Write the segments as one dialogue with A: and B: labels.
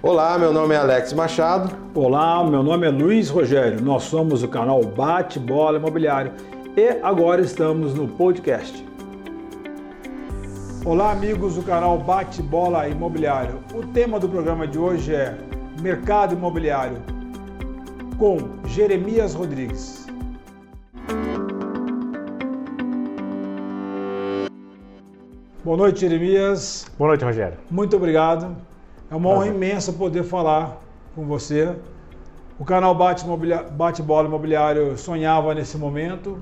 A: Olá, meu nome é Alex Machado.
B: Olá, meu nome é Luiz Rogério. Nós somos o canal Bate Bola Imobiliário e agora estamos no podcast. Olá, amigos do canal Bate Bola Imobiliário. O tema do programa de hoje é Mercado Imobiliário com Jeremias Rodrigues. Boa noite, Jeremias.
C: Boa noite, Rogério.
B: Muito obrigado. É uma honra imensa poder falar com você. O canal Bate, Bate Bola Imobiliário sonhava nesse momento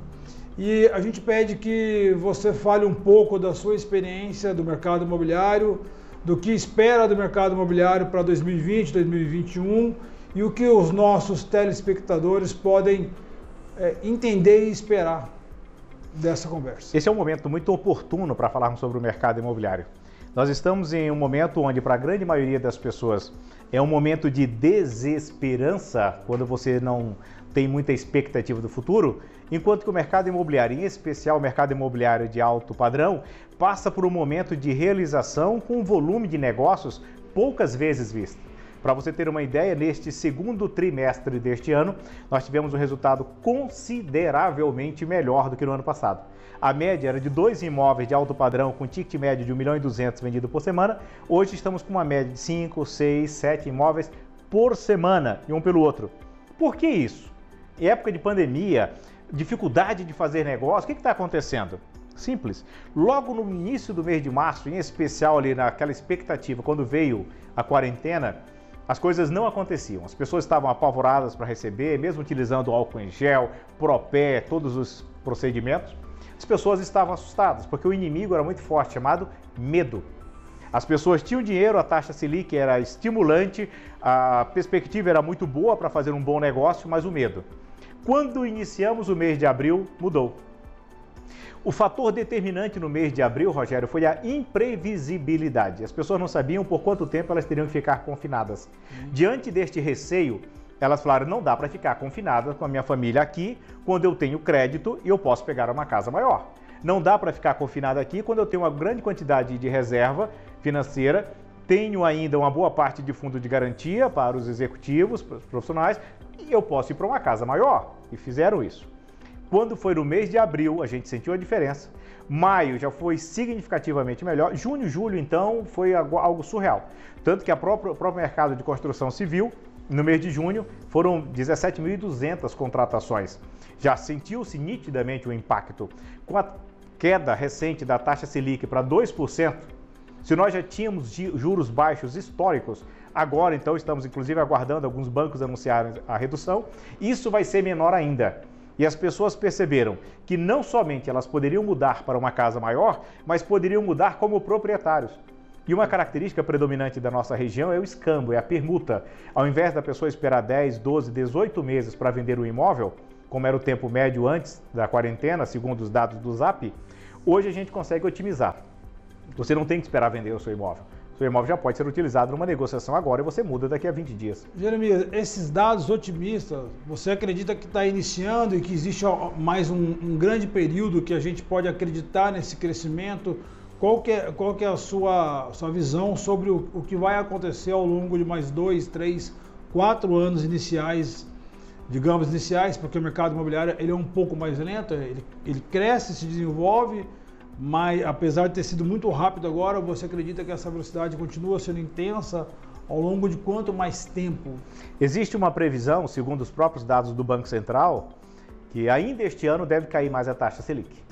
B: e a gente pede que você fale um pouco da sua experiência do mercado imobiliário, do que espera do mercado imobiliário para 2020, 2021 e o que os nossos telespectadores podem é, entender e esperar dessa conversa.
C: Esse é um momento muito oportuno para falarmos sobre o mercado imobiliário. Nós estamos em um momento onde, para a grande maioria das pessoas, é um momento de desesperança, quando você não tem muita expectativa do futuro, enquanto que o mercado imobiliário, em especial o mercado imobiliário de alto padrão, passa por um momento de realização com um volume de negócios poucas vezes visto. Para você ter uma ideia, neste segundo trimestre deste ano, nós tivemos um resultado consideravelmente melhor do que no ano passado. A média era de dois imóveis de alto padrão com ticket médio de 1 milhão e 200 vendido por semana. Hoje estamos com uma média de 5, 6, 7 imóveis por semana e um pelo outro. Por que isso? Em época de pandemia, dificuldade de fazer negócio, o que está acontecendo? Simples. Logo no início do mês de março, em especial ali naquela expectativa, quando veio a quarentena, as coisas não aconteciam. As pessoas estavam apavoradas para receber, mesmo utilizando álcool em gel, propé, todos os procedimentos as pessoas estavam assustadas, porque o inimigo era muito forte, chamado medo. As pessoas tinham dinheiro, a taxa Selic era estimulante, a perspectiva era muito boa para fazer um bom negócio, mas o medo. Quando iniciamos o mês de abril, mudou. O fator determinante no mês de abril, Rogério, foi a imprevisibilidade. As pessoas não sabiam por quanto tempo elas teriam que ficar confinadas. Diante deste receio, elas falaram: não dá para ficar confinada com a minha família aqui quando eu tenho crédito e eu posso pegar uma casa maior. Não dá para ficar confinada aqui quando eu tenho uma grande quantidade de reserva financeira, tenho ainda uma boa parte de fundo de garantia para os executivos, para os profissionais, e eu posso ir para uma casa maior. E fizeram isso. Quando foi no mês de abril, a gente sentiu a diferença. Maio já foi significativamente melhor. Junho, julho, então, foi algo surreal. Tanto que a própria, o próprio mercado de construção civil no mês de junho, foram 17.200 contratações. Já sentiu-se nitidamente o impacto. Com a queda recente da taxa Selic para 2%, se nós já tínhamos juros baixos históricos, agora então estamos inclusive aguardando alguns bancos anunciarem a redução, isso vai ser menor ainda. E as pessoas perceberam que não somente elas poderiam mudar para uma casa maior, mas poderiam mudar como proprietários. E uma característica predominante da nossa região é o escambo, é a permuta. Ao invés da pessoa esperar 10, 12, 18 meses para vender o imóvel, como era o tempo médio antes da quarentena, segundo os dados do Zap, hoje a gente consegue otimizar. Você não tem que esperar vender o seu imóvel. Seu imóvel já pode ser utilizado numa negociação agora e você muda daqui a 20 dias.
B: Jeremias, esses dados otimistas, você acredita que está iniciando e que existe mais um, um grande período que a gente pode acreditar nesse crescimento? Qual que é, qual que é a sua, sua visão sobre o, o que vai acontecer ao longo de mais dois, três, quatro anos iniciais, digamos iniciais, porque o mercado imobiliário ele é um pouco mais lento, ele, ele cresce, se desenvolve, mas apesar de ter sido muito rápido agora, você acredita que essa velocidade continua sendo intensa ao longo de quanto mais tempo?
C: Existe uma previsão, segundo os próprios dados do Banco Central, que ainda este ano deve cair mais a taxa Selic.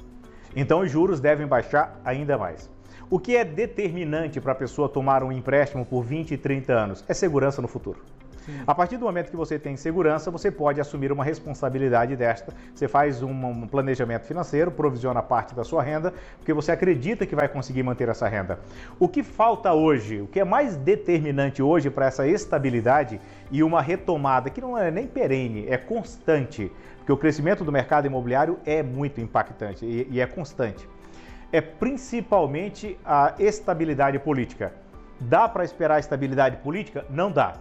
C: Então os juros devem baixar ainda mais. O que é determinante para a pessoa tomar um empréstimo por 20 e 30 anos? É segurança no futuro. A partir do momento que você tem segurança, você pode assumir uma responsabilidade desta. Você faz um, planejamento financeiro, provisiona parte da sua renda, porque você acredita que vai conseguir manter essa renda. O que falta hoje, o que é mais determinante hoje para essa estabilidade e uma retomada que não é nem perene, é constante, porque o crescimento do mercado imobiliário é muito impactante e, e é constante. É principalmente a estabilidade política. Dá para esperar estabilidade política? Não dá.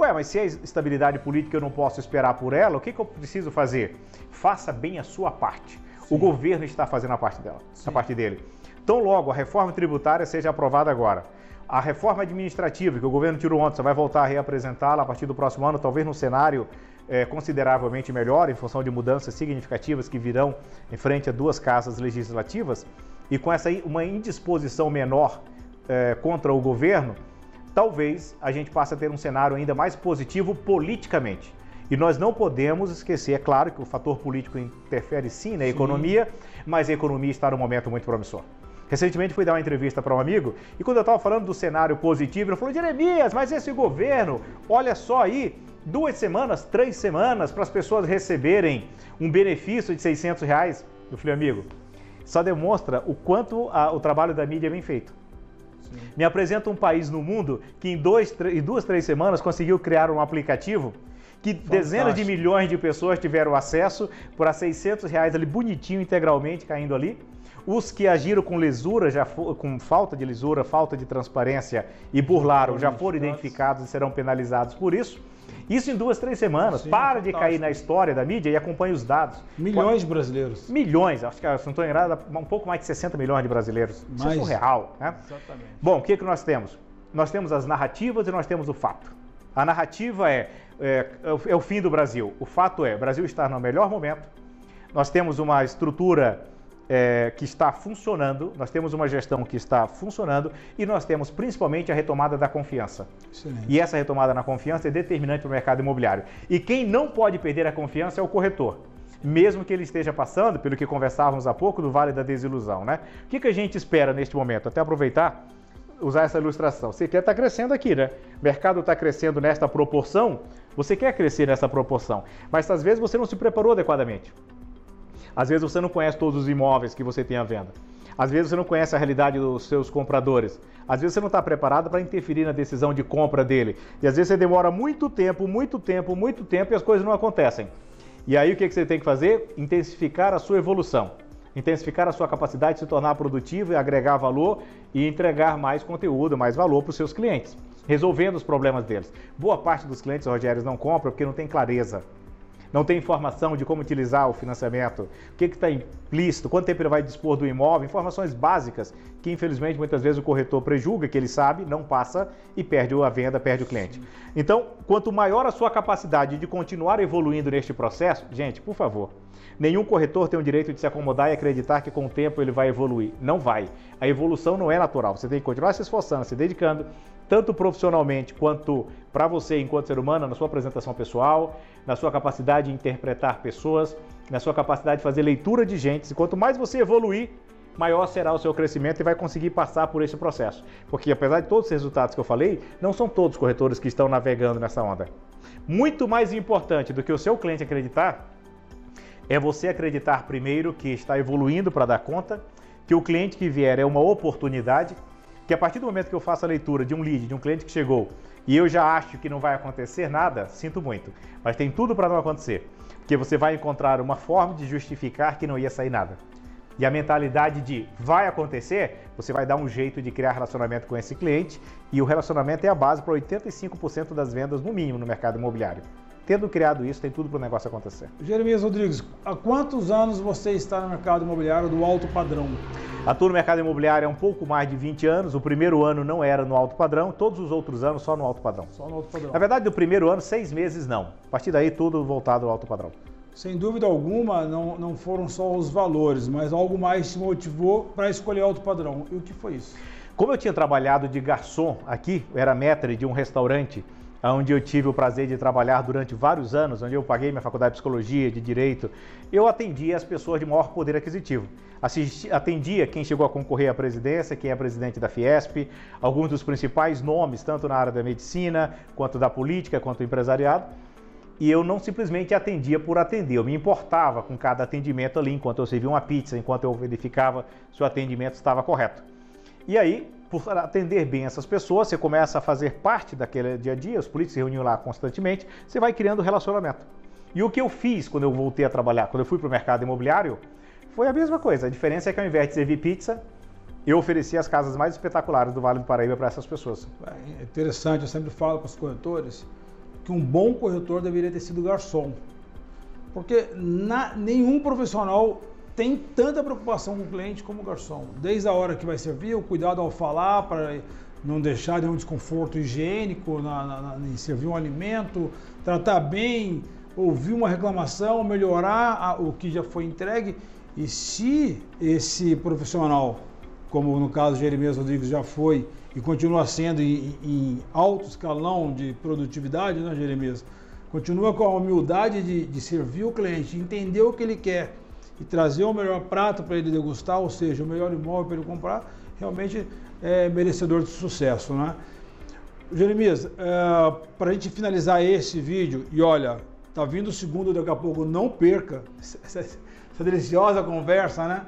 C: Ué, mas se é estabilidade política eu não posso esperar por ela, o que, que eu preciso fazer? Faça bem a sua parte. Sim. O governo está fazendo a parte dela, Sim. a parte dele. Então, logo a reforma tributária seja aprovada agora A reforma administrativa que o governo tirou ontem, você vai voltar a reapresentá-la a partir do próximo ano, talvez num cenário é, consideravelmente melhor, em função de mudanças significativas que virão em frente a duas casas legislativas, e com essa uma indisposição menor é, contra o governo, talvez a gente passe a ter um cenário ainda mais positivo politicamente. E nós não podemos esquecer, é claro que o fator político interfere sim na sim. economia, mas a economia está num momento muito promissor. Recentemente fui dar uma entrevista para um amigo e quando eu estava falando do cenário positivo, ele falou: Jeremias, mas esse governo, olha só aí, duas semanas, três semanas para as pessoas receberem um benefício de 600 reais. Eu falei, amigo, só demonstra o quanto a, o trabalho da mídia é bem feito. Sim. Me apresenta um país no mundo que em, dois, em duas, três semanas conseguiu criar um aplicativo que Fantástico. dezenas de milhões de pessoas tiveram acesso por 600 reais ali bonitinho, integralmente caindo ali. Os que agiram com lisura, já for, com falta de lisura, falta de transparência e burlaram, já foram identificados e serão penalizados por isso. Isso em duas, três semanas. Sim, Para de cair na história da mídia e acompanhe os dados.
B: Milhões de brasileiros.
C: Milhões, acho que, se não estou enganado, um pouco mais de 60 milhões de brasileiros. Isso é surreal. Né? Exatamente. Bom, o que, que nós temos? Nós temos as narrativas e nós temos o fato. A narrativa é, é, é o fim do Brasil. O fato é, o Brasil está no melhor momento. Nós temos uma estrutura é, que está funcionando, nós temos uma gestão que está funcionando e nós temos principalmente a retomada da confiança. Excelente. E essa retomada na confiança é determinante para o mercado imobiliário. E quem não pode perder a confiança é o corretor. Mesmo que ele esteja passando, pelo que conversávamos há pouco, do Vale da Desilusão. Né? O que, que a gente espera neste momento? Até aproveitar, usar essa ilustração. Você quer estar tá crescendo aqui, né? O mercado está crescendo nesta proporção, você quer crescer nessa proporção, mas às vezes você não se preparou adequadamente. Às vezes você não conhece todos os imóveis que você tem à venda. Às vezes você não conhece a realidade dos seus compradores. Às vezes você não está preparado para interferir na decisão de compra dele. E às vezes você demora muito tempo, muito tempo, muito tempo e as coisas não acontecem. E aí o que você tem que fazer? Intensificar a sua evolução. Intensificar a sua capacidade de se tornar produtivo e agregar valor e entregar mais conteúdo, mais valor para os seus clientes, resolvendo os problemas deles. Boa parte dos clientes, Rogério, não compra porque não tem clareza não tem informação de como utilizar o financiamento, o que está implícito, quanto tempo ele vai dispor do imóvel, informações básicas que infelizmente muitas vezes o corretor prejulga que ele sabe, não passa e perde a venda, perde o cliente. Então, quanto maior a sua capacidade de continuar evoluindo neste processo, gente, por favor, nenhum corretor tem o direito de se acomodar e acreditar que com o tempo ele vai evoluir. Não vai. A evolução não é natural. Você tem que continuar se esforçando, se dedicando, tanto profissionalmente quanto para você enquanto ser humano, na sua apresentação pessoal, na sua capacidade de interpretar pessoas, na sua capacidade de fazer leitura de gente. E quanto mais você evoluir, maior será o seu crescimento e vai conseguir passar por esse processo. Porque apesar de todos os resultados que eu falei, não são todos os corretores que estão navegando nessa onda. Muito mais importante do que o seu cliente acreditar é você acreditar primeiro que está evoluindo para dar conta, que o cliente que vier é uma oportunidade que a partir do momento que eu faço a leitura de um lead, de um cliente que chegou, e eu já acho que não vai acontecer nada, sinto muito. Mas tem tudo para não acontecer. Porque você vai encontrar uma forma de justificar que não ia sair nada. E a mentalidade de vai acontecer, você vai dar um jeito de criar relacionamento com esse cliente, e o relacionamento é a base para 85% das vendas, no mínimo, no mercado imobiliário. Tendo criado isso, tem tudo para o negócio acontecer.
B: Jeremias Rodrigues, há quantos anos você está no mercado imobiliário do alto padrão?
C: Atuo no mercado imobiliário há um pouco mais de 20 anos. O primeiro ano não era no alto padrão, todos os outros anos só no alto padrão.
B: Só no alto padrão.
C: Na verdade, do primeiro ano, seis meses não. A partir daí, tudo voltado ao alto padrão.
B: Sem dúvida alguma, não, não foram só os valores, mas algo mais te motivou para escolher alto padrão. E o que foi isso?
C: Como eu tinha trabalhado de garçom aqui, era maître de um restaurante onde eu tive o prazer de trabalhar durante vários anos, onde eu paguei minha faculdade de psicologia, de direito, eu atendia as pessoas de maior poder aquisitivo. Assisti, atendia quem chegou a concorrer à presidência, quem é presidente da Fiesp, alguns dos principais nomes, tanto na área da medicina, quanto da política, quanto do empresariado. E eu não simplesmente atendia por atender, eu me importava com cada atendimento ali, enquanto eu servia uma pizza, enquanto eu verificava se o atendimento estava correto. E aí, por atender bem essas pessoas, você começa a fazer parte daquele dia a dia, os políticos se reuniam lá constantemente, você vai criando relacionamento. E o que eu fiz quando eu voltei a trabalhar, quando eu fui para o mercado imobiliário, foi a mesma coisa. A diferença é que ao invés de servir pizza, eu ofereci as casas mais espetaculares do Vale do Paraíba para essas pessoas.
B: É interessante, eu sempre falo para os corretores que um bom corretor deveria ter sido garçom. Porque na, nenhum profissional tem tanta preocupação com o cliente como o garçom. Desde a hora que vai servir, o cuidado ao falar, para não deixar nenhum desconforto higiênico na, na, na, em servir um alimento, tratar bem, ouvir uma reclamação, melhorar a, o que já foi entregue. E se esse profissional, como no caso de Jeremias Rodrigues já foi e continua sendo em, em alto escalão de produtividade, né, Jeremias? Continua com a humildade de, de servir o cliente, entender o que ele quer e trazer o melhor prato para ele degustar, ou seja, o melhor imóvel para ele comprar, realmente é merecedor de sucesso, né? Jeremias, é, para a gente finalizar esse vídeo, e olha, tá vindo o segundo daqui a pouco, não perca essa, essa deliciosa conversa, né?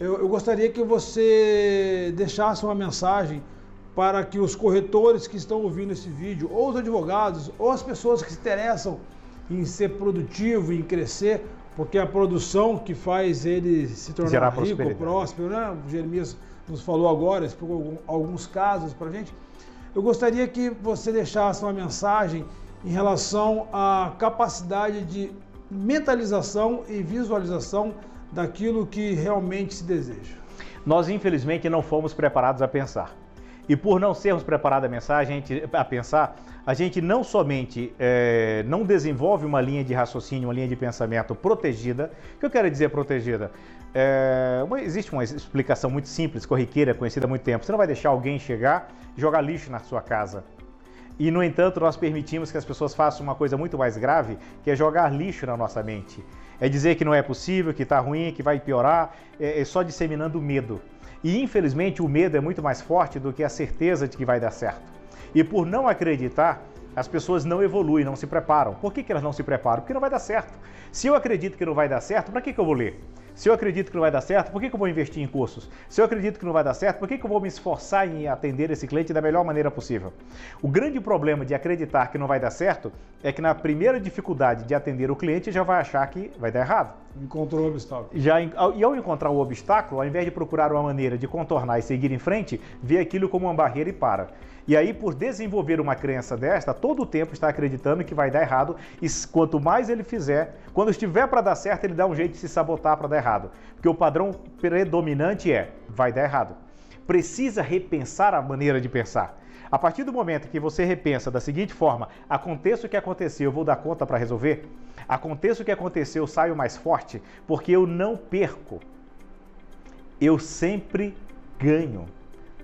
B: Eu, eu, gostaria que você deixasse uma mensagem para que os corretores que estão ouvindo esse vídeo, ou os advogados, ou as pessoas que se interessam em ser produtivo, em crescer, porque é a produção que faz ele se tornar rico, próspero, né? O Jeremias nos falou agora, explicou alguns casos para a gente. Eu gostaria que você deixasse uma mensagem em relação à capacidade de mentalização e visualização daquilo que realmente se deseja.
C: Nós, infelizmente, não fomos preparados a pensar. E por não sermos preparados a, mensagem, a, pensar, a gente não somente é, não desenvolve uma linha de raciocínio, uma linha de pensamento protegida. O que eu quero dizer protegida? É, uma, existe uma explicação muito simples, corriqueira, conhecida há muito tempo. Você não vai deixar alguém chegar e jogar lixo na sua casa. E, no entanto, nós permitimos que as pessoas façam uma coisa muito mais grave, que é jogar lixo na nossa mente. É dizer que não é possível, que está ruim, que vai piorar, é, é só disseminando medo. E infelizmente o medo é muito mais forte do que a certeza de que vai dar certo. E por não acreditar, as pessoas não evoluem, não se preparam. Por que, que elas não se preparam? Porque não vai dar certo. Se eu acredito que não vai dar certo, para que, que eu vou ler? Se eu acredito que não vai dar certo, por que, que eu vou investir em cursos? Se eu acredito que não vai dar certo, por que, que eu vou me esforçar em atender esse cliente da melhor maneira possível? O grande problema de acreditar que não vai dar certo é que na primeira dificuldade de atender o cliente já vai achar que vai dar errado.
B: Encontrou o obstáculo.
C: Já, e ao encontrar o obstáculo, ao invés de procurar uma maneira de contornar e seguir em frente, vê aquilo como uma barreira e para. E aí, por desenvolver uma crença desta, todo o tempo está acreditando que vai dar errado e quanto mais ele fizer, quando estiver para dar certo, ele dá um jeito de se sabotar para dar errado. Porque o padrão predominante é vai dar errado. Precisa repensar a maneira de pensar. A partir do momento que você repensa da seguinte forma: aconteça o que aconteceu, eu vou dar conta para resolver. Aconteça o que aconteceu, eu saio mais forte, porque eu não perco. Eu sempre ganho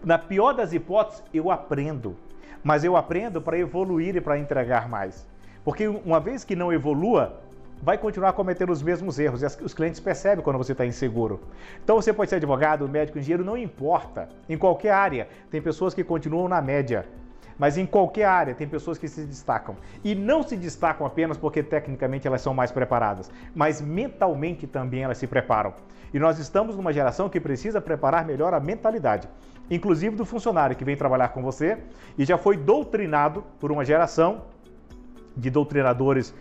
C: na pior das hipóteses, eu aprendo. Mas eu aprendo para evoluir e para entregar mais. Porque uma vez que não evolua, vai continuar cometendo os mesmos erros. E os clientes percebem quando você está inseguro. Então você pode ser advogado, médico, engenheiro, não importa. Em qualquer área, tem pessoas que continuam na média. Mas em qualquer área tem pessoas que se destacam. E não se destacam apenas porque tecnicamente elas são mais preparadas, mas mentalmente também elas se preparam. E nós estamos numa geração que precisa preparar melhor a mentalidade inclusive do funcionário que vem trabalhar com você e já foi doutrinado por uma geração de doutrinadores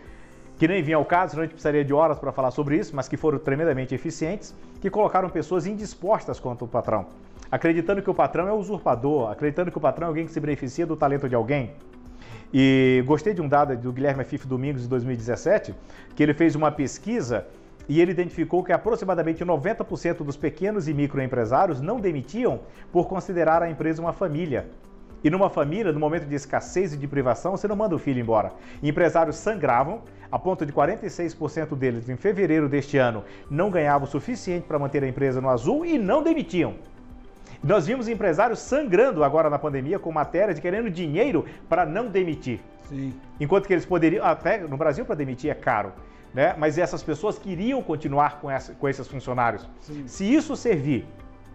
C: que nem vinha ao caso, a gente precisaria de horas para falar sobre isso, mas que foram tremendamente eficientes, que colocaram pessoas indispostas contra o patrão, acreditando que o patrão é usurpador, acreditando que o patrão é alguém que se beneficia do talento de alguém. E gostei de um dado do Guilherme Fif Domingos de 2017, que ele fez uma pesquisa e ele identificou que aproximadamente 90% dos pequenos e microempresários não demitiam por considerar a empresa uma família. E numa família, no momento de escassez e de privação, você não manda o filho embora. Empresários sangravam, a ponto de 46% deles, em fevereiro deste ano, não ganhavam o suficiente para manter a empresa no azul e não demitiam. Nós vimos empresários sangrando agora na pandemia com matéria de querendo dinheiro para não demitir. Sim. Enquanto que eles poderiam, até no Brasil para demitir é caro né? mas essas pessoas queriam continuar com, essa, com esses funcionários. Sim. Se isso servir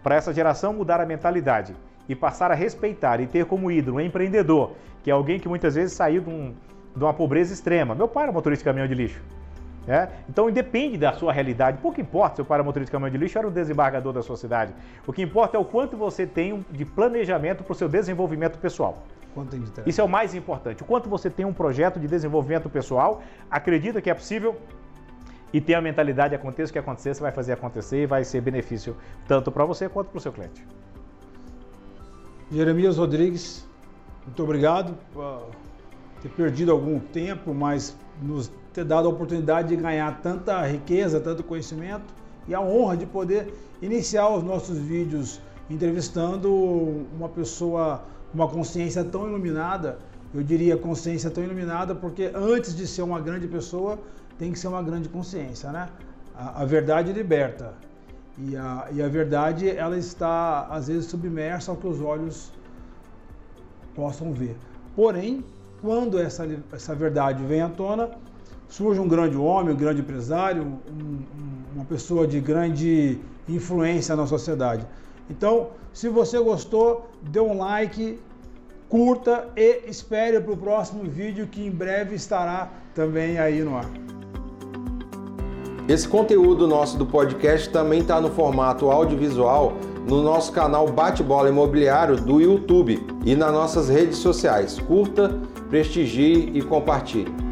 C: para essa geração mudar a mentalidade e passar a respeitar e ter como ídolo um empreendedor, que é alguém que muitas vezes saiu de, um, de uma pobreza extrema. Meu pai era motorista de caminhão de lixo. É? Então independe da sua realidade. Pouco importa se o pai era motorista de caminhão de lixo ou era o desembargador da sua cidade. O que importa é o quanto você tem de planejamento para o seu desenvolvimento pessoal. Isso é o mais importante. O quanto você tem um projeto de desenvolvimento pessoal, acredita que é possível e tem a mentalidade, aconteça o que acontecer, você vai fazer acontecer e vai ser benefício tanto para você quanto para o seu cliente.
B: Jeremias Rodrigues, muito obrigado por ter perdido algum tempo, mas nos ter dado a oportunidade de ganhar tanta riqueza, tanto conhecimento e a honra de poder iniciar os nossos vídeos entrevistando uma pessoa uma consciência tão iluminada, eu diria consciência tão iluminada, porque antes de ser uma grande pessoa, tem que ser uma grande consciência, né? A, a verdade liberta. E a, e a verdade, ela está, às vezes, submersa ao que os olhos possam ver. Porém, quando essa, essa verdade vem à tona, surge um grande homem, um grande empresário, um, uma pessoa de grande influência na sociedade. Então, se você gostou, dê um like, curta e espere para o próximo vídeo que em breve estará também aí no ar.
A: Esse conteúdo nosso do podcast também está no formato audiovisual no nosso canal Bate-Bola Imobiliário do YouTube e nas nossas redes sociais. Curta, prestigie e compartilhe.